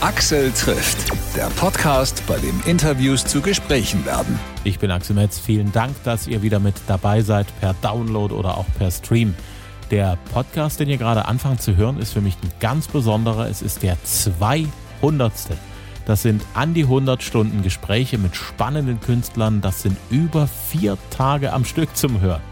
Axel trifft, der Podcast, bei dem Interviews zu Gesprächen werden. Ich bin Axel Metz. Vielen Dank, dass ihr wieder mit dabei seid per Download oder auch per Stream. Der Podcast, den ihr gerade anfangt zu hören, ist für mich ein ganz besonderer. Es ist der 200. Das sind an die 100 Stunden Gespräche mit spannenden Künstlern. Das sind über vier Tage am Stück zum Hören.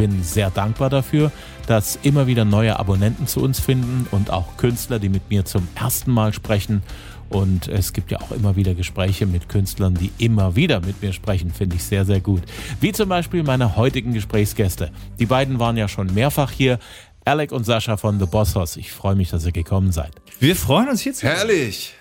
Ich bin sehr dankbar dafür, dass immer wieder neue Abonnenten zu uns finden und auch Künstler, die mit mir zum ersten Mal sprechen. Und es gibt ja auch immer wieder Gespräche mit Künstlern, die immer wieder mit mir sprechen, finde ich sehr, sehr gut. Wie zum Beispiel meine heutigen Gesprächsgäste. Die beiden waren ja schon mehrfach hier. Alec und Sascha von The Boss House. Ich freue mich, dass ihr gekommen seid. Wir freuen uns hier zu Herrlich.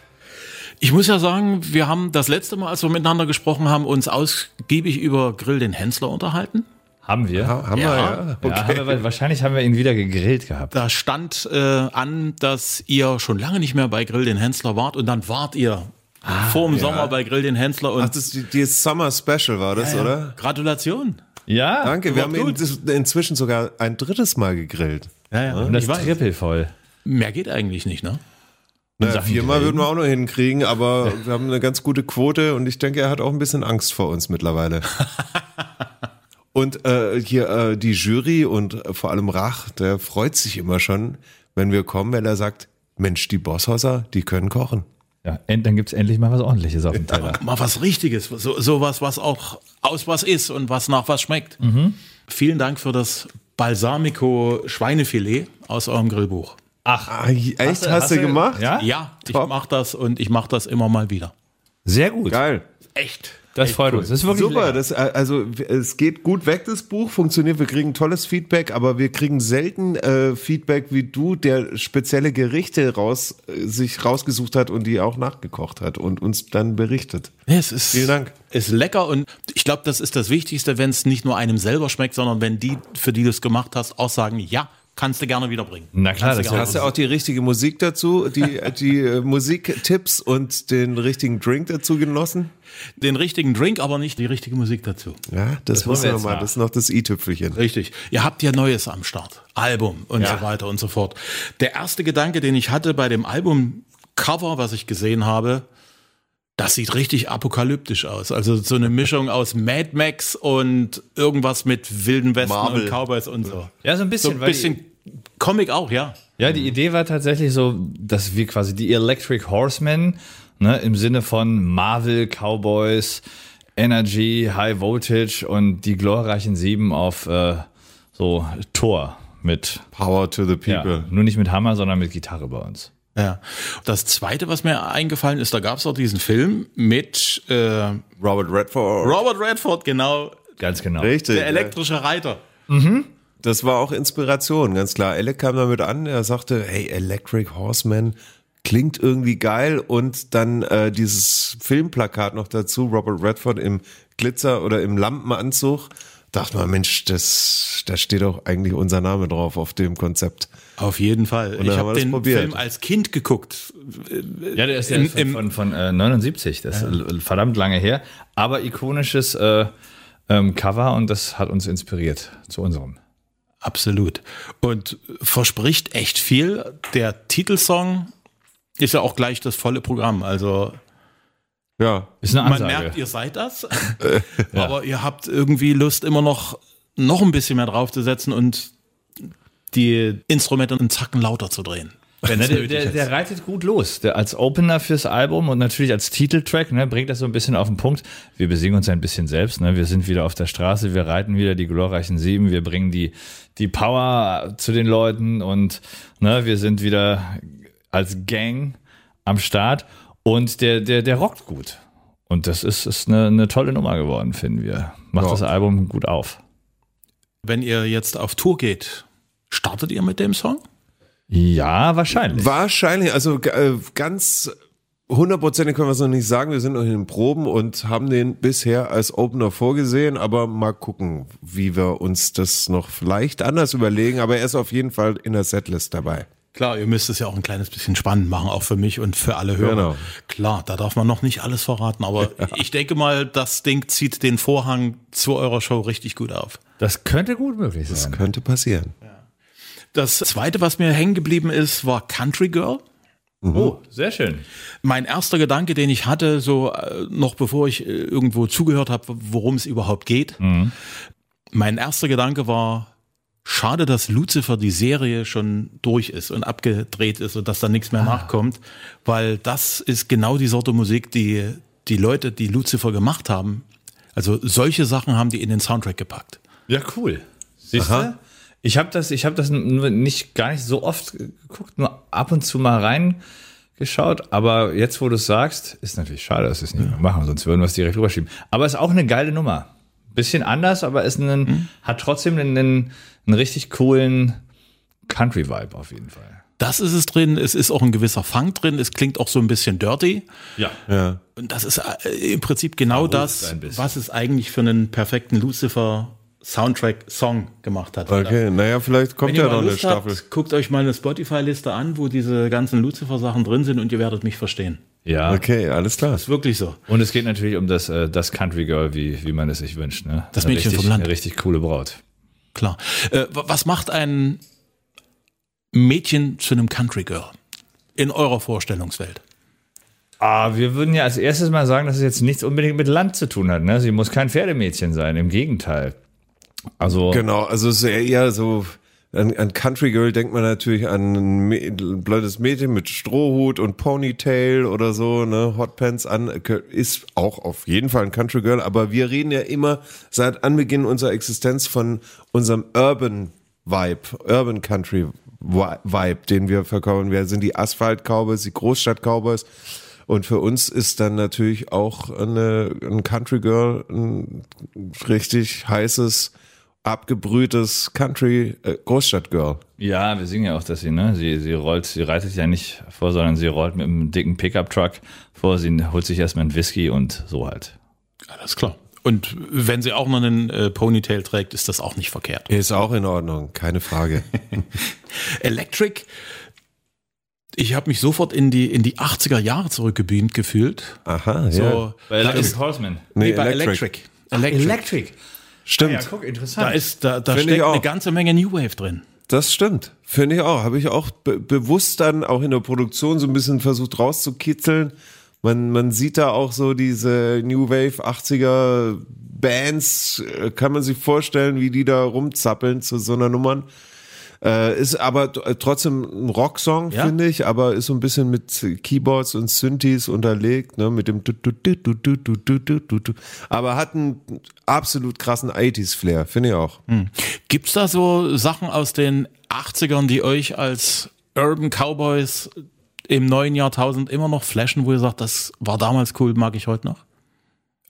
Ich muss ja sagen, wir haben das letzte Mal, als wir miteinander gesprochen haben, uns ausgiebig über Grill den Hensler unterhalten. Haben wir? Ha, haben Ja. wir, ja. Ja, Okay. haben wir, wahrscheinlich haben wir ihn wieder gegrillt gehabt. Da stand äh, an, dass ihr schon lange nicht mehr bei Grill den Hensler wart und dann wart ihr vor dem Sommer bei Grill den Hensler und Ach, das die, die Summer Special war das, oder? Gratulation. Ja, Danke, wir haben ihn inzwischen sogar ein drittes Mal gegrillt. Ja, ja. und das ich weiß. Triple voll. Mehr geht eigentlich nicht, ne? Naja, viermal würden wir auch noch hinkriegen, aber wir haben eine ganz gute Quote und ich denke, er hat auch ein bisschen Angst vor uns mittlerweile. und äh, hier äh, die Jury und äh, vor allem Rach, der freut sich immer schon, wenn wir kommen, wenn er sagt, Mensch, die Bosshauser, die können kochen. Ja, dann gibt's endlich mal was ordentliches auf dem Teller. Mal was Richtiges, so, sowas, was auch aus was ist und was nach was schmeckt. Vielen Dank für das Balsamico Schweinefilet aus eurem Grillbuch. Ah, echt? Hast, du, gemacht? Ja? Ja, ich mache das und ich mache das immer mal wieder. Sehr gut. Geil. Echt? Das freut uns. Das ist wirklich Super, das, äh, also es geht gut weg, das Buch, funktioniert, wir kriegen tolles Feedback, aber wir kriegen selten äh, Feedback wie du, der spezielle Gerichte raus, äh, sich rausgesucht hat und die auch nachgekocht hat und uns dann berichtet. Ja, Es ist, Vielen Dank. Ist lecker und ich glaube, das ist das Wichtigste, wenn es nicht nur einem selber schmeckt, sondern wenn die, für die du es gemacht hast, auch sagen, ja, kannst du gerne wiederbringen. Na klar, Kannst du das Hast du auch die richtige Musik dazu, die, die äh, Musiktipps und den richtigen Drink dazu genossen? Den richtigen Drink, aber nicht die richtige Musik dazu. Ja, das, Das muss wollen wir jetzt mal, nach. das ist noch das i-Tüpfelchen. Richtig. Ihr habt ja Neues am Start. Album und so weiter und so fort. Der erste Gedanke, den ich hatte bei dem Albumcover, was ich gesehen habe, das sieht richtig apokalyptisch aus. Also so eine Mischung aus Mad Max und irgendwas mit Wilden Westen Marvel. und Cowboys und so. Ja, so ein So bisschen. ein weil bisschen Comic auch, ja. Ja, die Idee war tatsächlich so, dass wir quasi die Electric Horsemen, ne, im Sinne von Marvel, Cowboys, Energy, High Voltage und die glorreichen Sieben auf äh, so Tor mit, Power to the ja, people. nur nicht mit Hammer, sondern mit Gitarre bei uns. Ja. Das zweite, was mir eingefallen ist, da gab es auch diesen Film mit äh, Robert Redford. Robert Redford, genau, Ganz genau. Richtig. der ja. elektrische Reiter. Das war auch Inspiration, ganz klar. Alec kam damit an, er sagte, hey, Electric Horseman klingt irgendwie geil und dann äh, dieses Filmplakat noch dazu, Robert Redford im Glitzer oder im Lampenanzug. Dachte mal, Mensch, das, da steht doch eigentlich unser Name drauf auf dem Konzept. Auf jeden Fall. Ich habe den probiert. Film als Kind geguckt. Ja, der ist ja Im- von, im- von, von äh, 79, das ist verdammt lange her, aber ikonisches äh, ähm, Cover und das hat uns inspiriert zu unserem. Absolut. Und verspricht echt viel. Der Titelsong ist ja auch gleich das volle Programm. Also Ja, Ist eine man Ansage. merkt, ihr seid das, aber ihr habt irgendwie Lust, immer noch, noch ein bisschen mehr draufzusetzen und die Instrumente einen Zacken lauter zu drehen. Der, der, der reitet gut los. Der, als Opener fürs Album und natürlich als Titeltrack ne, bringt das so ein bisschen auf den Punkt. Wir besingen uns ein bisschen selbst. Ne? Wir sind wieder auf der Straße, wir reiten wieder die glorreichen Sieben, wir bringen die, die Power zu den Leuten und ne, wir sind wieder als Gang am Start und der, der, der rockt gut. Und das ist, ist eine, eine tolle Nummer geworden, finden wir. Macht Ja. das Album gut auf. Wenn ihr jetzt auf Tour geht, startet ihr mit dem Song? Ja, wahrscheinlich. wahrscheinlich, also äh, ganz hundertprozentig können wir es noch nicht sagen. Wir sind noch in den Proben und haben den bisher als Opener vorgesehen, aber mal gucken, wie wir uns das noch vielleicht anders überlegen. Aber er ist auf jeden Fall in der Setlist dabei. Klar, ihr müsst es ja auch ein kleines bisschen spannend machen, auch für mich und für alle Hörer. Genau. Klar, da darf man noch nicht alles verraten, aber ich denke mal, das Ding zieht den Vorhang zu eurer Show richtig gut auf. Das könnte gut möglich sein. Könnte passieren. Das zweite, was mir hängen geblieben ist, war Country Girl. Oh, sehr schön. Mein erster Gedanke, den ich hatte, so äh, noch bevor ich äh, irgendwo zugehört habe, worum es überhaupt geht, mein erster Gedanke war, schade, dass Lucifer die Serie schon durch ist und abgedreht ist und dass da nichts mehr nachkommt, weil das ist genau die Sorte Musik, die die Leute, die Lucifer gemacht haben, also solche Sachen haben die in den Soundtrack gepackt. Ja, cool. Siehst du? Ich habe das, ich habe das nicht gar nicht so oft geguckt, nur ab und zu mal reingeschaut. Aber jetzt, wo du es sagst, ist natürlich schade, dass wir es nicht mehr machen, sonst würden wir es direkt rüberschieben. Aber ist auch eine geile Nummer. Bisschen anders, aber ist ein, hat trotzdem einen, einen, einen richtig coolen Country-Vibe auf jeden Fall. Das ist es drin, es ist auch ein gewisser Funk drin, es klingt auch so ein bisschen dirty. Ja. Ja. Und das ist äh, im Prinzip genau Verrucht das, was es eigentlich für einen perfekten Lucifer Soundtrack-Song gemacht hat. Okay, naja, vielleicht kommt Wenn ja noch eine Lust Staffel. habt, guckt euch mal eine Spotify-Liste an, wo diese ganzen Lucifer-Sachen drin sind und ihr werdet mich verstehen. Ja. Okay, alles klar. Ist wirklich so. Und es geht natürlich um das, äh, das Country Girl, wie, wie man es sich wünscht. Ne? Das Eine Mädchen richtig, vom Land. Eine richtig coole Braut. Klar. Äh, wa- was macht ein Mädchen zu einem Country Girl in eurer Vorstellungswelt? Ah, wir würden ja als erstes mal sagen, dass es jetzt nichts unbedingt mit Land zu tun hat. Ne? Sie muss kein Pferdemädchen sein, im Gegenteil. Also, Genau, also es ist eher so, an, an Country Girl denkt man natürlich an ein, ein blödes Mädchen mit Strohhut und Ponytail oder so, ne, Hotpants an, ist auch auf jeden Fall ein Country Girl, aber wir reden ja immer seit Anbeginn unserer Existenz von unserem Urban Vibe, Urban Country Vi- Vibe, den wir verkaufen. Wir sind die Asphalt Cowboys, die Großstadt Cowboys. Und für uns ist dann natürlich auch eine, ein Country Girl ein richtig heißes, abgebrühtes Country äh, Großstadt Girl. ja, wir singen ja auch, dass sie, ne, sie, sie rollt, sie reitet ja nicht vor, sondern sie rollt mit einem dicken Pickup-Truck vor, sie holt sich erstmal einen Whisky und so halt. Alles klar. Und wenn sie auch noch einen äh, Ponytail trägt, ist das auch nicht verkehrt. Ist auch in Ordnung, keine Frage. Electric, ich habe mich sofort in die, in die 80er Jahre zurückgebeamt gefühlt. Aha, ja. So, Bei da Electric ist, Horseman. nee, Nee, bei Electric. Electric. Electric. Stimmt. Ja, guck, interessant. Da ist, da, da steckt eine ganze Menge New Wave drin. Das stimmt. Finde ich auch. Habe ich auch be bewusst dann auch in der Produktion so ein bisschen versucht rauszukitzeln. Man, man sieht da auch so diese New Wave 80er Bands, äh, kann man sich vorstellen, wie die da rumzappeln zu so einer Nummern. Äh, ist aber äh, trotzdem ein Rocksong, ja? finde ich, aber ist so ein bisschen mit Keyboards und Synthes unterlegt, ne, mit dem aber hat einen absolut krassen 80s Flair, finde ich auch. Hm. Gibt's da so Sachen aus den 80ern, die euch als Urban Cowboys im neuen Jahrtausend immer noch flashen, wo ihr sagt, das war damals cool, mag ich heute noch?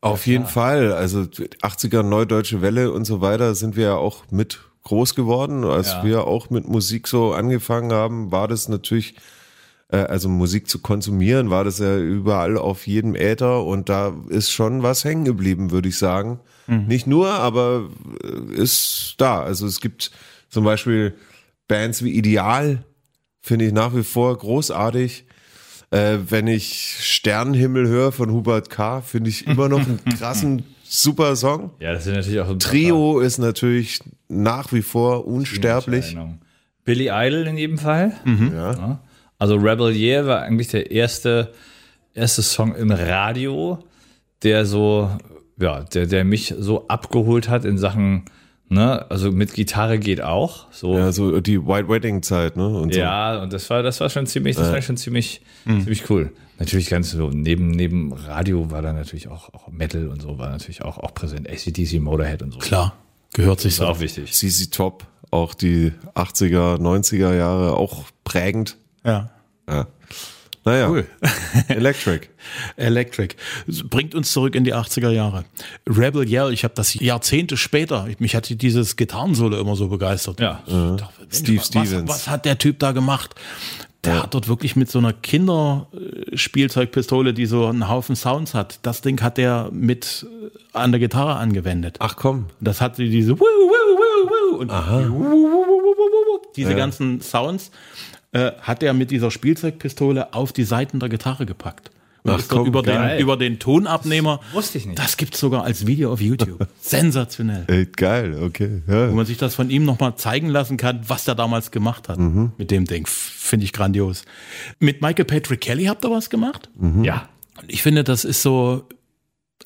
Auf ja, jeden Fall. Also 80er Neudeutsche Welle und so weiter sind wir ja auch mit groß geworden. Als Ja. wir auch mit Musik so angefangen haben, war das natürlich, äh, also Musik zu konsumieren, war das ja überall auf jedem Äther und da ist schon was hängen geblieben, würde ich sagen. Nicht nur, aber äh, ist da. Also es gibt zum Beispiel Bands wie Ideal, finde ich nach wie vor großartig. Äh, wenn ich Sternenhimmel höre von Hubert K., finde ich immer noch einen krassen, super Song. ja, das sind natürlich auch ein Trio ist natürlich nach wie vor unsterblich. Billy Idol in jedem Fall. Ja. Ja. Also Rebel Year war eigentlich der erste, erste Song im Radio, der so, ja, der, der mich so abgeholt hat in Sachen, ne, also mit Gitarre geht auch. So, ja, so die White Wedding Zeit, ne? Und so. Ja, und das war, das war schon ziemlich, das war schon ziemlich, ziemlich cool. Natürlich ganz so, neben, neben Radio war da natürlich auch, auch Metal und so, war natürlich auch, auch präsent. ACDC, Motorhead und so. Klar, gehört sich Ist so. auch wichtig. CC Top, auch die 80er, 90er Jahre, auch prägend. Ja. Ja. Naja, Cool. Electric. Electric. Bringt uns zurück in die 80er Jahre. Rebel Yell, ich habe das Jahrzehnte später, mich hatte dieses Gitarrensolo immer so begeistert. Ja. Ich dachte, Steve was, Stevens. Was hat der Typ da gemacht? Der hat dort wirklich mit so einer Kinderspielzeugpistole, die so einen Haufen Sounds hat, das Ding hat der mit äh, an der Gitarre angewendet. Ach komm. Das hatte diese Wuh, Wuh, Wuh, Wuh und Wuh, Wuh, Wuh, Wuh, Wuh, diese ganzen Sounds äh, hat er mit dieser Spielzeugpistole auf die Seiten der Gitarre gepackt. Und Ach, komm, über, den, über den Tonabnehmer. Wusste ich nicht. Das gibt's sogar als Video auf YouTube. Sensationell. Ey, geil, okay. Ja. Wo man sich das von ihm nochmal zeigen lassen kann, was der damals gemacht hat mit dem Ding. Finde ich grandios. Mit Michael Patrick Kelly habt ihr was gemacht? Ja. Und ich finde, das ist so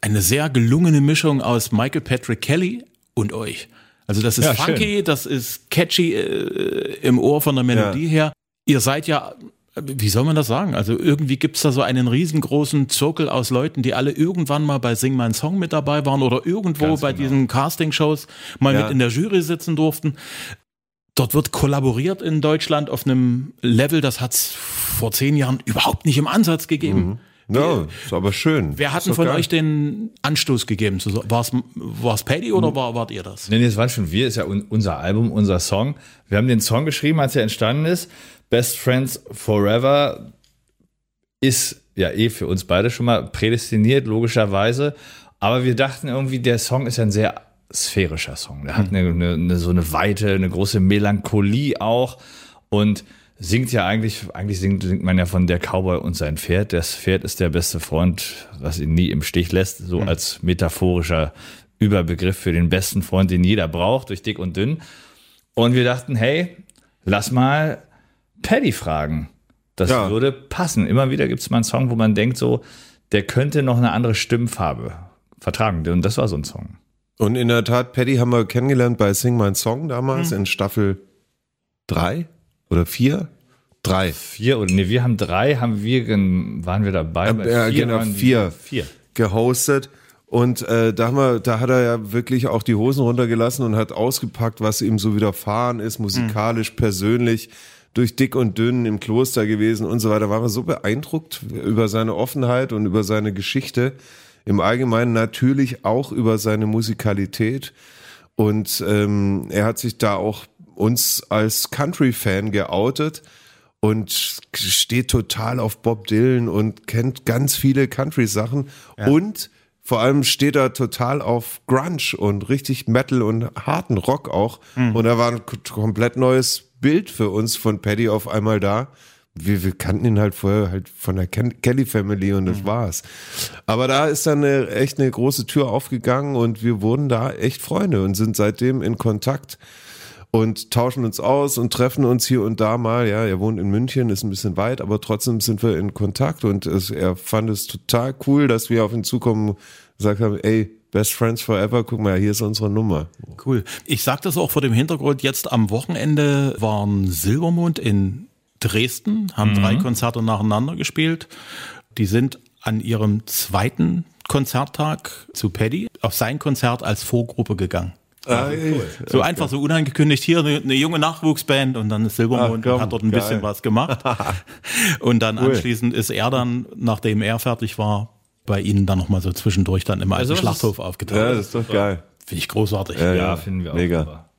eine sehr gelungene Mischung aus Michael Patrick Kelly und euch. Also das ist Ja, funky, das ist catchy äh, im Ohr von der Melodie her. Ihr seid ja, wie soll man das sagen? Also irgendwie gibt's da so einen riesengroßen Zirkel aus Leuten, die alle irgendwann mal bei Sing Mein Song mit dabei waren oder irgendwo Ganz bei genau. diesen Casting-Shows mal Ja. mit in der Jury sitzen durften. Dort wird kollaboriert in Deutschland auf einem Level, das hat's vor zehn Jahren überhaupt nicht im Ansatz gegeben. Ja, ist aber schön. Wer hat denn von geil. euch den Anstoß gegeben? War es Paddy oder war, wart ihr das? Nee, nee, das waren schon wir, ist ja un unser Album, unser Song. Wir haben den Song geschrieben, als er entstanden ist. Best Friends Forever ist ja eh für uns beide schon mal prädestiniert, logischerweise. Aber wir dachten irgendwie, der Song ist ja ein sehr sphärischer Song. Der hat eine, eine, eine, so eine Weite, eine große Melancholie auch und singt ja eigentlich, eigentlich singt, singt man ja von der Cowboy und sein Pferd. Das Pferd ist der beste Freund, was ihn nie im Stich lässt, so als metaphorischer Überbegriff für den besten Freund, den jeder braucht, durch dick und dünn. Und wir dachten, hey, lass mal Paddy fragen. Das Ja. würde passen. Immer wieder gibt es mal einen Song, wo man denkt, so, der könnte noch eine andere Stimmfarbe vertragen. Und das war so ein Song. Und in der Tat, Paddy haben wir kennengelernt bei Sing My Song damals in Staffel drei oder vier? Drei. Vier oder nee, wir haben drei, haben wir waren wir dabei. Ja, Bei ja, genau, waren vier. Vier. gehostet. Und äh, da, haben wir, da hat er ja wirklich auch die Hosen runtergelassen und hat ausgepackt, was ihm so widerfahren ist, musikalisch, persönlich, durch dick und dünn im Kloster gewesen und so weiter. Waren wir so beeindruckt über seine Offenheit und über seine Geschichte. Im Allgemeinen natürlich auch über seine Musikalität. Und ähm, er hat sich da auch uns als Country-Fan geoutet und steht total auf Bob Dylan und kennt ganz viele Country-Sachen und vor allem steht er total auf Grunge und richtig Metal und harten Rock auch. Und da war ein komplett neues Bild für uns von Paddy auf einmal da. Wir, wir kannten ihn halt vorher halt von der Ken Kelly Family und das war's. Aber da ist dann eine, echt eine große Tür aufgegangen und wir wurden da echt Freunde und sind seitdem in Kontakt und tauschen uns aus und treffen uns hier und da mal. Ja, er wohnt in München, ist ein bisschen weit, aber trotzdem sind wir in Kontakt und es, er fand es total cool, dass wir auf ihn zukommen und gesagt haben, ey, Best Friends Forever, guck mal, hier ist unsere Nummer. Cool. Ich sage das auch vor dem Hintergrund, jetzt am Wochenende waren Silbermond in Dresden, haben drei Konzerte nacheinander gespielt. Die sind an ihrem zweiten Konzerttag zu Paddy auf sein Konzert als Vorgruppe gegangen. Ah, So einfach so unangekündigt hier eine, eine junge Nachwuchsband und dann ist Silbermond und hat dort ein geil. bisschen was gemacht. und dann anschließend ist er dann, nachdem er fertig war, bei ihnen dann nochmal so zwischendurch dann im alten sowas Schlachthof Ja, aufgetaucht. das ist doch geil. Finde ich großartig. Ja, Ja, ja, finden wir auch. mega. super.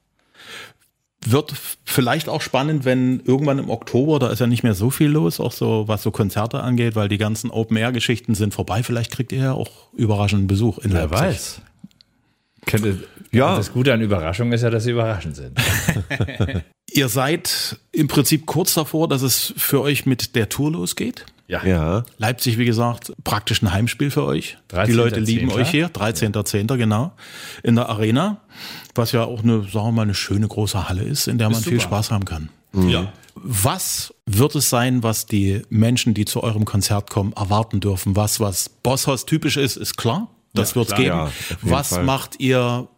Wird vielleicht auch spannend, wenn irgendwann im Oktober, da ist ja nicht mehr so viel los, auch so was so Konzerte angeht, weil die ganzen Open-Air-Geschichten sind vorbei. Vielleicht kriegt ihr ja auch überraschenden Besuch in Wer Leipzig. weiß. Könnte, Ja. Das Gute an Überraschungen ist ja, dass sie überraschend sind. Ihr seid im Prinzip kurz davor, dass es für euch mit der Tour losgeht. Ja. Leipzig, wie gesagt, praktisch ein Heimspiel für euch. Die 13.10.. Leute lieben euch hier. 13.10. genau. In der Arena. Was ja auch eine, sagen wir mal, eine schöne große Halle ist, in der man viel super. Spaß haben kann. Ja. Was wird es sein, was die Menschen, die zu eurem Konzert kommen, erwarten dürfen? Was, was Bosshaus typisch ist, ist klar. Das Ja, wird's klar, geben. ja, was Fall. macht ihr,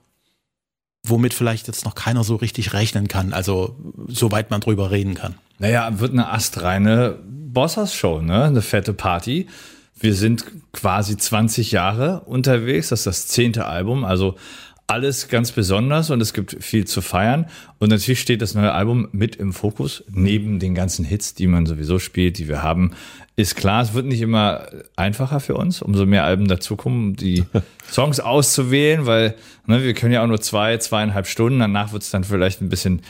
womit vielleicht jetzt noch keiner so richtig rechnen kann? Also, soweit man drüber reden kann. Naja, wird eine astreine Bossers-Show, ne? Eine fette Party. Wir sind quasi 20 Jahre unterwegs. Das ist das zehnte Album. Also alles ganz besonders und es gibt viel zu feiern. Und natürlich steht das neue Album mit im Fokus. Neben den ganzen Hits, die man sowieso spielt, die wir haben, ist klar, es wird nicht immer einfacher für uns, umso mehr Alben dazukommen, die Songs auszuwählen, weil ne, wir können ja auch nur zwei, zweieinhalb Stunden. Danach wird es dann vielleicht ein bisschen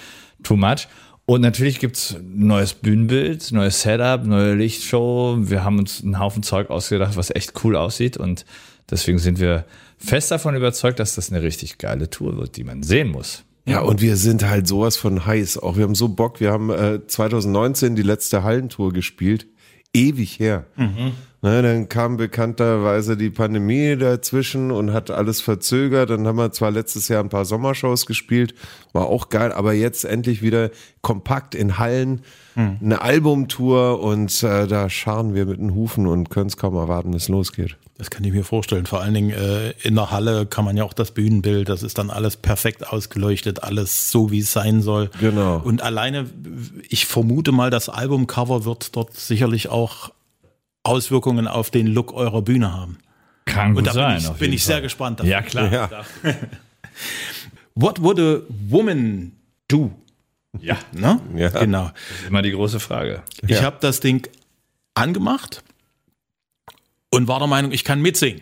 too much. Und natürlich gibt's neues Bühnenbild, neues Setup, neue Lichtshow. Wir haben uns einen Haufen Zeug ausgedacht, was echt cool aussieht. Und deswegen sind wir fest davon überzeugt, dass das eine richtig geile Tour wird, die man sehen muss. Ja, und wir sind halt sowas von heiß. Auch wir haben so Bock. Wir haben äh, 2019 die letzte Hallentour gespielt. Ewig her. Ne, dann kam bekannterweise die Pandemie dazwischen und hat alles verzögert. Dann haben wir zwar letztes Jahr ein paar Sommershows gespielt, war auch geil, aber jetzt endlich wieder kompakt in Hallen hm. eine Albumtour und äh, da scharen wir mit den Hufen und können es kaum erwarten, dass es losgeht. Das kann ich mir vorstellen. Vor allen Dingen äh, in der Halle kann man ja auch das Bühnenbild, das ist dann alles perfekt ausgeleuchtet, alles so, wie es sein soll. Genau. Und alleine, ich vermute mal, das Albumcover wird dort sicherlich auch Auswirkungen auf den Look eurer Bühne haben. Kann gut Und da sein. bin ich, bin ich sehr gespannt. Dafür. Ja, klar. Ja. What would a woman do? Ja, Ne? Ja. Genau. das ist immer die große Frage. Ich Ja. habe das Ding angemacht und war der Meinung, ich kann mitsingen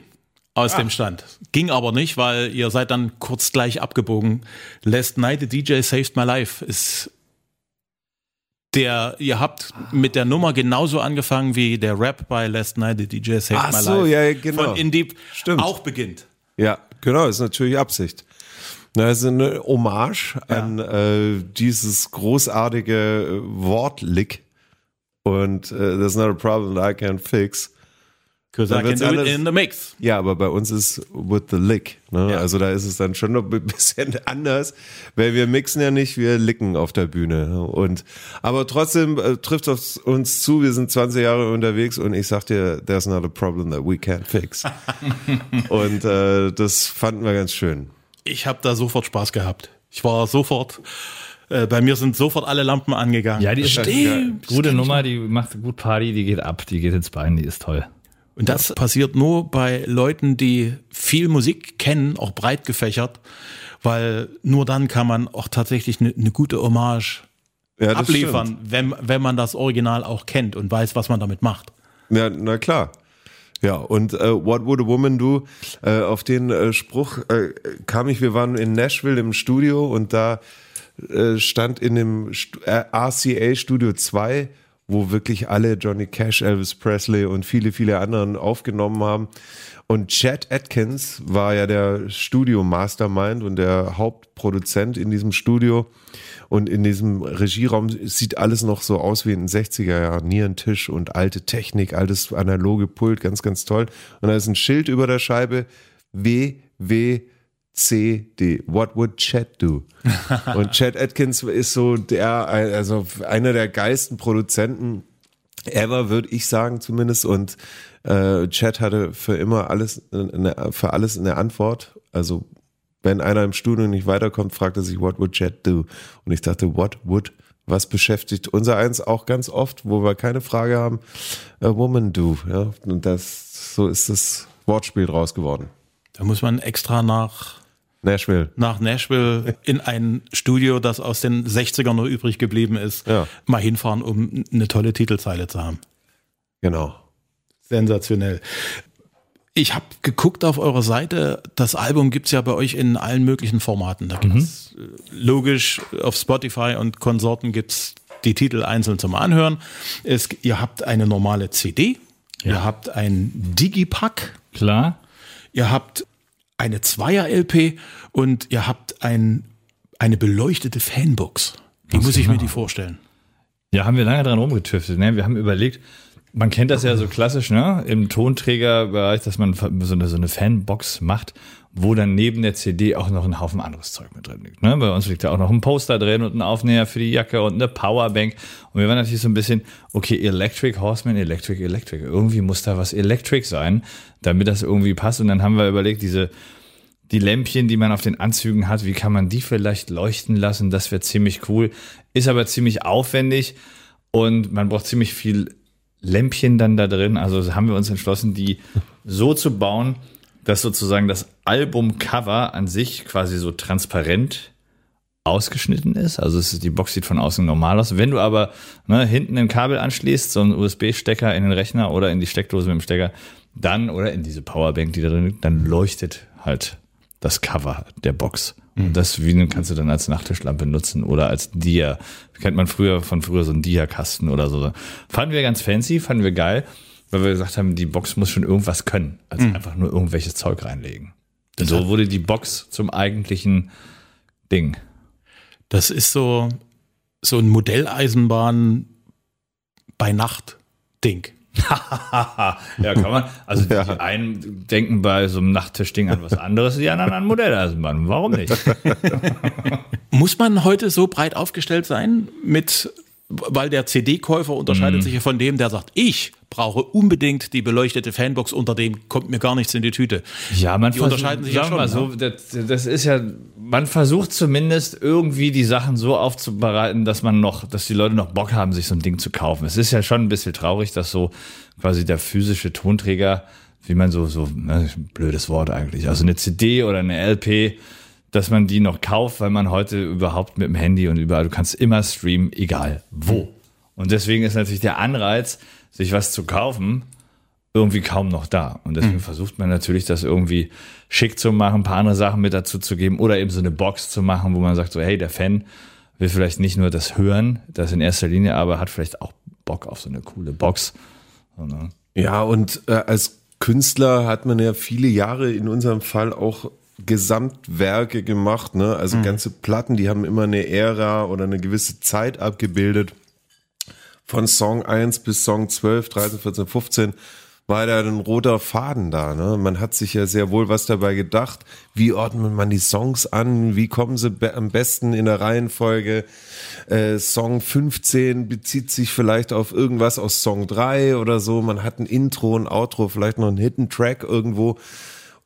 aus dem Stand. Ging aber nicht, weil ihr seid dann kurz gleich abgebogen. Last Night the DJ Saved My Life ist der, ihr habt mit der Nummer genauso angefangen wie der Rap bei Last Night the DJ Saved Ach My so, Life ja, ja, genau. von Indie Stimmt. auch beginnt. Ja, genau, ist natürlich Absicht. Na, Das ist eine Hommage an äh, dieses großartige Wortlick. Und äh, there's not a problem that I can fix. Because Da I can do it alles- in the mix. Ja, aber bei uns ist with the lick. Ne? Ja. Also da ist es dann schon noch ein bisschen anders, weil wir mixen ja nicht, wir licken auf der Bühne. Und aber trotzdem äh, trifft es uns zu. Wir sind 20 Jahre unterwegs und ich sag dir, there's not a problem that we can't fix. und äh, das fanden wir ganz schön. Ich habe da sofort Spaß gehabt. Ich war sofort, äh, bei mir sind sofort alle Lampen angegangen. Ja, die ist Stimmt. gute Nummer, die macht gut Party, die geht ab, die geht ins Bein, die ist toll. Und das passiert nur bei Leuten, die viel Musik kennen, auch breit gefächert, weil nur dann kann man auch tatsächlich eine, eine gute Hommage Ja, abliefern, wenn, wenn man das Original auch kennt und weiß, was man damit macht. Ja, na klar. Ja, und äh, What Would a Woman Do? Äh, auf den äh, Spruch äh, kam ich, wir waren in Nashville im Studio und da äh, stand in dem Stu äh, RCA Studio 2, wo wirklich alle Johnny Cash, Elvis Presley und viele, viele anderen aufgenommen haben. Und Chad Atkins war ja der Studio-Mastermind und der Hauptproduzent in diesem Studio. Und in diesem Regieraum sieht alles noch so aus wie in den 60er Jahren. Nierentisch und alte Technik, altes analoge Pult, ganz, ganz toll. Und da ist ein Schild über der Scheibe. WWCD. What would Chad do? und Chad Atkins ist so der, also einer der geilsten Produzenten ever, würde ich sagen zumindest. Und äh, Chad hatte für immer alles, eine, für alles eine Antwort. Also wenn einer im Studio nicht weiterkommt, fragt er sich, what would Chad do? Und ich dachte, what would, was beschäftigt unser eins auch ganz oft, wo wir keine Frage haben, a woman do. Ja? Und das, so ist das Wortspiel draus geworden. Da muss man extra nach, Nashville. nach Nashville in ein Studio, das aus den 60ern noch übrig geblieben ist, Ja. mal hinfahren, um eine tolle Titelzeile zu haben. Genau. Sensationell. Ich habe geguckt auf eurer Seite, das Album gibt's ja bei euch in allen möglichen Formaten. Da gibt's äh, logisch auf Spotify und Konsorten gibt's die Titel einzeln zum Anhören. Es, ihr habt eine normale CD, ihr habt ein Digipack, Klar. ihr habt eine Zweier-LP und ihr habt ein, eine beleuchtete Fanbox. Wie muss ich mir die vorstellen? Ja, haben wir lange dran rumgetüftelt. Ne? Wir haben überlegt, man kennt das ja so klassisch, ne? Im Tonträgerbereich, dass man so eine, so eine Fanbox macht, wo dann neben der CD auch noch ein Haufen anderes Zeug mit drin liegt. Ne? Bei uns liegt da auch noch ein Poster drin und ein Aufnäher für die Jacke und eine Powerbank. Und wir waren natürlich so ein bisschen, okay, Electric Horseman, Electric, Electric. Irgendwie muss da was Electric sein, damit das irgendwie passt. Und dann haben wir überlegt, diese, die Lämpchen, die man auf den Anzügen hat, wie kann man die vielleicht leuchten lassen? Das wäre ziemlich cool. Ist aber ziemlich aufwendig und man braucht ziemlich viel Lämpchen dann da drin. Also haben wir uns entschlossen, die so zu bauen, dass sozusagen das Albumcover an sich quasi so transparent ausgeschnitten ist. Also es ist, die Box sieht von außen normal aus. Wenn du aber ne, hinten ein Kabel anschließt, so einen USB-Stecker in den Rechner oder in die Steckdose mit dem Stecker, dann oder in diese Powerbank, die da drin liegt, dann leuchtet halt das Cover der Box. Und das Vinyl kannst du dann als Nachttischlampe nutzen oder als Dia. Kennt man früher von früher so einen Dia-Kasten oder so. Fanden wir ganz fancy, fanden wir geil, weil wir gesagt haben, die Box muss schon irgendwas können, als einfach nur irgendwelches Zeug reinlegen. so wurde die Box zum eigentlichen Ding. Das ist so, so ein Modelleisenbahn bei Nacht Ding. ja, kann man. Also die einen denken bei so einem Nachttischding an was anderes, die anderen an Modelleisenbahn. Warum nicht? Muss man heute so breit aufgestellt sein mit weil der CD-Käufer unterscheidet sich ja von dem, der sagt, ich brauche unbedingt die beleuchtete Fanbox, unter dem kommt mir gar nichts in die Tüte. Ja, man Die versucht- unterscheiden sich ja schon, mal so, das, das ist ja, man versucht zumindest irgendwie die Sachen so aufzubereiten, dass man noch, dass die Leute noch Bock haben, sich so ein Ding zu kaufen. Es ist ja schon ein bisschen traurig, dass so quasi der physische Tonträger, wie man so, so, ne, blödes Wort eigentlich, also eine CD oder eine LP, dass man die noch kauft, weil man heute überhaupt mit dem Handy und überall, du kannst immer streamen, egal wo. Und deswegen ist natürlich der Anreiz, sich was zu kaufen, irgendwie kaum noch da. Und deswegen versucht man natürlich, das irgendwie schick zu machen, ein paar andere Sachen mit dazu zu geben oder eben so eine Box zu machen, wo man sagt so, hey, der Fan will vielleicht nicht nur das hören, das in erster Linie, aber hat vielleicht auch Bock auf so eine coole Box. Ne? Ja, und äh, als Künstler hat man ja viele Jahre in unserem Fall auch Gesamtwerke gemacht, ne? Also ganze Platten, die haben immer eine Ära oder eine gewisse Zeit abgebildet. Von Song 1 bis Song 12, 13, 14, 15 war da ein roter Faden da. Ne? Man hat sich ja sehr wohl was dabei gedacht. Wie ordnet man die Songs an? Wie kommen sie be am besten in der Reihenfolge? Äh, Song 15 bezieht sich vielleicht auf irgendwas aus Song 3 oder so. Man hat ein Intro, ein Outro, vielleicht noch einen Hidden Track irgendwo.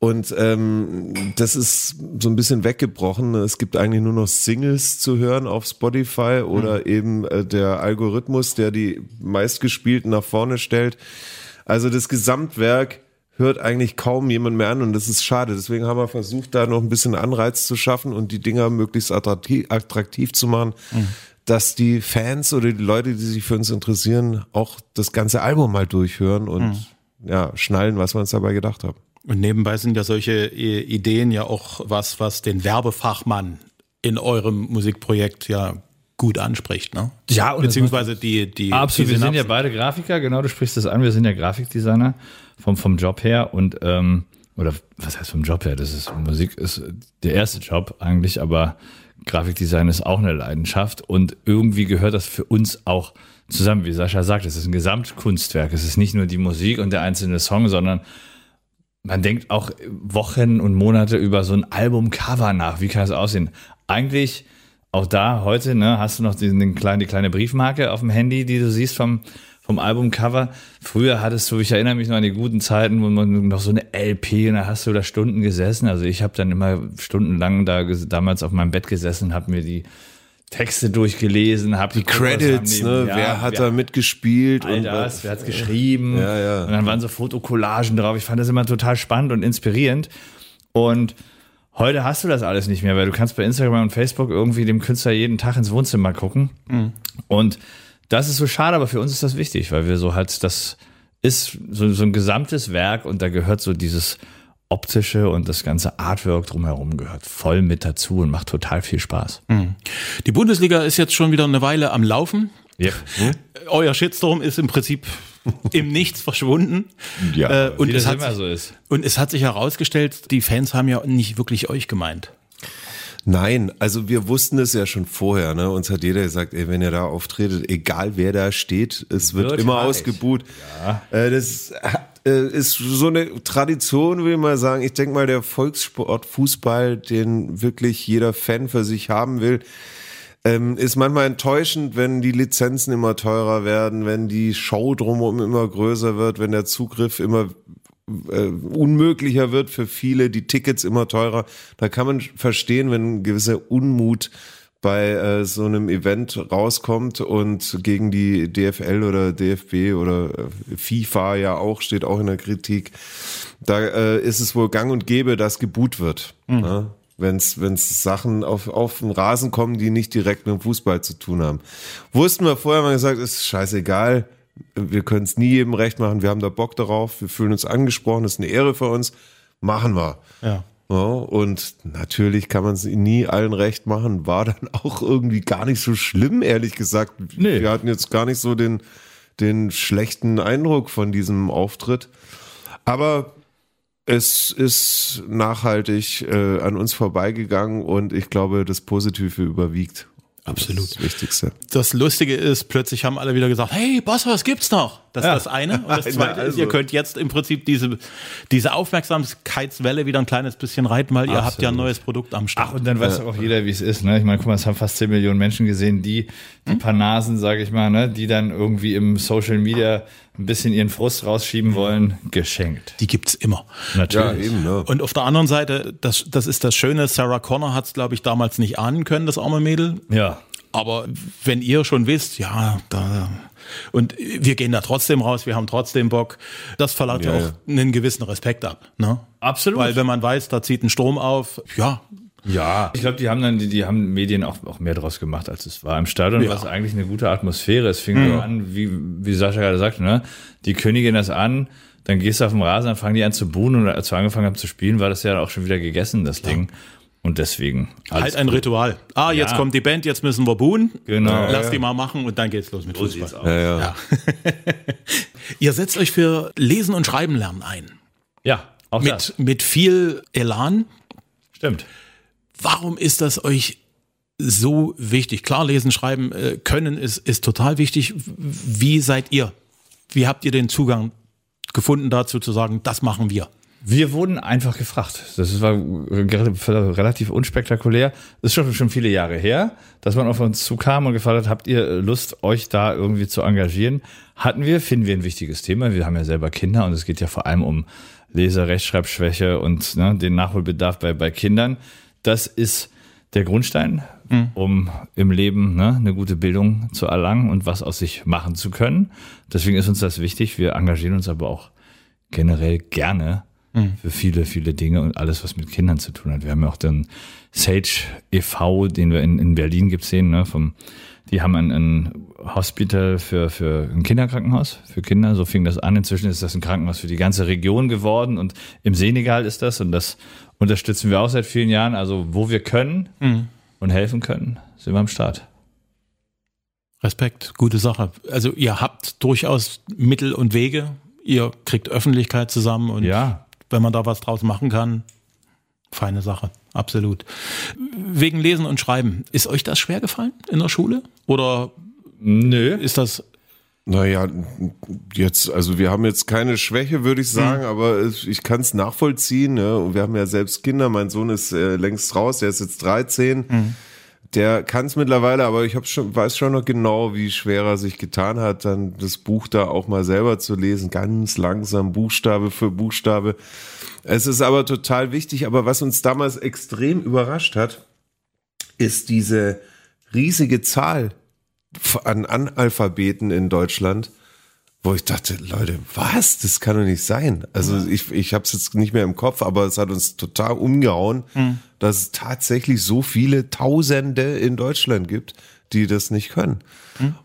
Und ähm, das ist so ein bisschen weggebrochen. Es gibt eigentlich nur noch Singles zu hören auf Spotify oder eben äh, der Algorithmus, der die meistgespielten nach vorne stellt. Also das Gesamtwerk hört eigentlich kaum jemand mehr an und das ist schade. Deswegen haben wir versucht, da noch ein bisschen Anreiz zu schaffen und die Dinger möglichst attraktiv, attraktiv zu machen, dass die Fans oder die Leute, die sich für uns interessieren, auch das ganze Album mal durchhören und ja, schnallen, was wir uns dabei gedacht haben. Und nebenbei sind ja solche äh, Ideen ja auch was, was den Werbefachmann in eurem Musikprojekt ja gut anspricht, ne? Ja, und beziehungsweise die die Absolut, die wir sind ja beide Grafiker, genau, du sprichst das an, wir sind ja Grafikdesigner vom, vom Job her und, ähm, oder was heißt vom Job her, das ist, Musik ist der erste Job eigentlich, aber Grafikdesign ist auch eine Leidenschaft und irgendwie gehört das für uns auch zusammen, wie Sascha sagt, es ist ein Gesamtkunstwerk, es ist nicht nur die Musik und der einzelne Song, sondern man denkt auch Wochen und Monate über so ein Albumcover nach. Wie kann es aussehen? Eigentlich auch da heute, ne, hast du noch den, den kleinen, die kleine Briefmarke auf dem Handy, die du siehst vom, vom Albumcover. Früher hattest du, ich erinnere mich noch an die guten Zeiten, wo man noch so eine LP und da hast du da Stunden gesessen. Also ich habe dann immer stundenlang da damals auf meinem Bett gesessen, habe mir die Texte durchgelesen, habe die Credits, ne? wer hat da mitgespielt all und das, wer hat's geschrieben? Ja, ja. Und dann waren so Fotokollagen drauf. Ich fand das immer total spannend und inspirierend. Und heute hast du das alles nicht mehr, weil du kannst bei Instagram und Facebook irgendwie dem Künstler jeden Tag ins Wohnzimmer gucken. Und das ist so schade, aber für uns ist das wichtig, weil wir so halt, das ist so, so ein gesamtes Werk und da gehört so dieses optische und das ganze Artwork drumherum gehört voll mit dazu und macht total viel Spaß. Die Bundesliga ist jetzt schon wieder eine Weile am Laufen. Ja. Euer Shitstorm ist im Prinzip im Nichts verschwunden. Ja, äh, und Wie es das hat immer sich, so ist. und es hat sich herausgestellt, die Fans haben ja nicht wirklich euch gemeint. Nein, also wir wussten es ja schon vorher. Ne? Uns hat jeder gesagt, ey, wenn ihr da auftretet, egal wer da steht, es wird, Wird immer heiß. ausgebuht. Äh, das ist so eine Tradition, will ich mal sagen. Ich denke mal, der Volkssport Fußball, den wirklich jeder Fan für sich haben will, ähm, ist manchmal enttäuschend, wenn die Lizenzen immer teurer werden, wenn die Show drumherum immer größer wird, wenn der Zugriff immer äh, unmöglicher wird für viele, die Tickets immer teurer. Da kann man verstehen, wenn ein gewisser Unmut bei äh, so einem Event rauskommt und gegen die DFL oder DFB oder äh, FIFA ja auch, steht auch in der Kritik, da äh, ist es wohl gang und gäbe, dass geboot wird. Ne? Wenn's, wenn's Sachen auf, auf den Rasen kommen, die nicht direkt mit dem Fußball zu tun haben. Wussten wir vorher mal gesagt, ist scheißegal, wir können es nie jedem recht machen, wir haben da Bock darauf, wir fühlen uns angesprochen, das ist eine Ehre für uns, machen wir. Ja. Ja, und natürlich kann man es nie allen recht machen, war dann auch irgendwie gar nicht so schlimm, ehrlich gesagt. Nee. Wir hatten jetzt gar nicht so den, den schlechten Eindruck von diesem Auftritt. Aber es ist nachhaltig äh, an uns vorbeigegangen und ich glaube, das Positive überwiegt. Absolut. Das, das Wichtigste. Das Lustige ist, plötzlich haben alle wieder gesagt, hey, Boss, was gibt's noch? Das ist Ja. das eine. Und das zweite ist, also. ihr könnt jetzt im Prinzip diese, diese Aufmerksamkeitswelle wieder ein kleines bisschen reiten, weil ihr habt ja ein neues Produkt am Start. Ach, und dann weiß doch auch jeder, wie es ist. Ne? Ich meine, guck mal, es haben fast 10 Millionen Menschen gesehen, die, die paar Nasen, sage ich mal, ne? die dann irgendwie im Social Media ein bisschen ihren Frust rausschieben wollen, geschenkt. die gibt's immer. Ja, Natürlich. eben, ne? Und auf der anderen Seite, das, das ist das Schöne, Sarah Connor hat es, glaube ich, damals nicht ahnen können, das arme Mädel. Ja. Aber wenn ihr schon wisst, ja, da. Und wir gehen da trotzdem raus, wir haben trotzdem Bock. Das verlangt ja, Ja, auch einen gewissen Respekt ab. Ne? Absolut. Weil wenn man weiß, da zieht ein Strom auf, ja, Ja, ich glaube, die haben dann, die, die haben Medien auch, auch mehr draus gemacht, als es war. Im Stadion Ja. war es eigentlich eine gute Atmosphäre. Es fing so an, wie, wie Sascha gerade sagte, ne? Die Königin das an, dann gehst du auf den Rasen, dann fangen die an zu buhen und als wir angefangen haben zu spielen, war das ja auch schon wieder gegessen, das Ding. Und deswegen. alles halt ein gut. Ritual. Ah, jetzt Ja. kommt die Band, jetzt müssen wir buhen. Genau. Lass die mal machen und dann geht's los mit Fußball. Ja, ja. Ja. ihr setzt euch für Lesen und Schreiben lernen ein. Ja, auch das. Mit, mit viel Elan. Stimmt. Warum ist das euch so wichtig? Klar, lesen, schreiben äh, können ist, ist total wichtig. Wie seid ihr? Wie habt ihr den Zugang gefunden dazu zu sagen, das machen wir? Wir wurden einfach gefragt. Das war relativ unspektakulär. Ist schon, schon viele Jahre her, dass man auf uns zukam und gefragt hat, habt ihr Lust, euch da irgendwie zu engagieren? Hatten wir, finden wir ein wichtiges Thema. Wir haben ja selber Kinder und es geht ja vor allem um Leser-, Rechtschreibschwäche und ne, den Nachholbedarf bei, bei Kindern. Das ist der Grundstein, um im Leben ne, eine gute Bildung zu erlangen und was aus sich machen zu können. Deswegen ist uns das wichtig. Wir engagieren uns aber auch generell gerne für viele, viele Dinge und alles, was mit Kindern zu tun hat. Wir haben ja auch den Sage e.V., den wir in, in Berlin gibt sehen, ne, vom, die haben ein, ein Hospital für, für ein Kinderkrankenhaus, für Kinder, so fing das an. Inzwischen ist das ein Krankenhaus für die ganze Region geworden und im Senegal ist das und das unterstützen wir auch seit vielen Jahren. Also wo wir können und helfen können, sind wir am Start. Respekt, gute Sache. Also ihr habt durchaus Mittel und Wege. Ihr kriegt Öffentlichkeit zusammen und Ja, wenn man da was draus machen kann, feine Sache, absolut. Wegen Lesen und Schreiben, ist euch das schwer gefallen in der Schule? Oder nö. ist das, Naja, jetzt, also wir haben jetzt keine Schwäche, würde ich sagen, aber es- ich kann es nachvollziehen. Ne? Und wir haben ja selbst Kinder. Mein Sohn ist äh, längst raus, der ist jetzt 13. Der kann es mittlerweile, aber ich schon, weiß schon noch genau, wie schwer er sich getan hat, dann das Buch da auch mal selber zu lesen, ganz langsam, Buchstabe für Buchstabe. Es ist aber total wichtig, aber was uns damals extrem überrascht hat, ist diese riesige Zahl an Analphabeten in Deutschland, wo ich dachte, Leute, was? Das kann doch nicht sein. Also ich, ich habe es jetzt nicht mehr im Kopf, aber es hat uns total umgehauen, dass es tatsächlich so viele Tausende in Deutschland gibt, die das nicht können.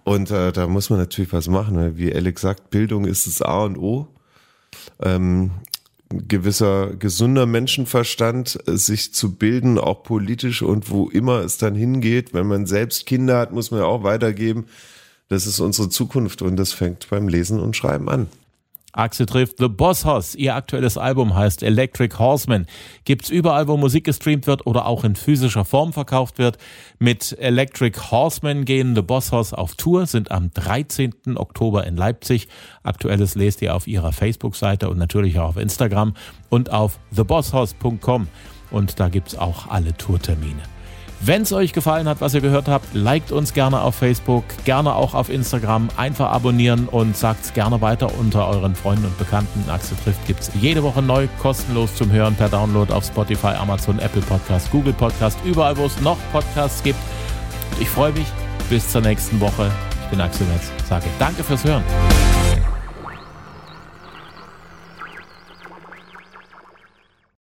Und äh, da muss man natürlich was machen. ne? Wie Alex sagt, Bildung ist das A und O. Ähm, gewisser gesunder Menschenverstand, äh, sich zu bilden, auch politisch und wo immer es dann hingeht. Wenn man selbst Kinder hat, muss man ja auch weitergeben. Das ist unsere Zukunft und das fängt beim Lesen und Schreiben an. Axel trifft The Boss Hoss. Ihr aktuelles Album heißt Electric Horseman. Gibt's überall, wo Musik gestreamt wird oder auch in physischer Form verkauft wird. Mit Electric Horseman gehen The Boss Hoss auf Tour, sind am 13. Oktober in Leipzig. Aktuelles lest ihr auf ihrer Facebook-Seite und natürlich auch auf Instagram und auf thebosshoss.com. Und da gibt's auch alle Tourtermine. Wenn es euch gefallen hat, was ihr gehört habt, liked uns gerne auf Facebook, gerne auch auf Instagram, einfach abonnieren und sagt es gerne weiter unter euren Freunden und Bekannten. Axel trifft gibt es jede Woche neu, kostenlos zum Hören per Download auf Spotify, Amazon, Apple Podcast, Google Podcast, überall wo es noch Podcasts gibt. Ich freue mich bis zur nächsten Woche. Ich bin Axel Metz, sage danke fürs Hören.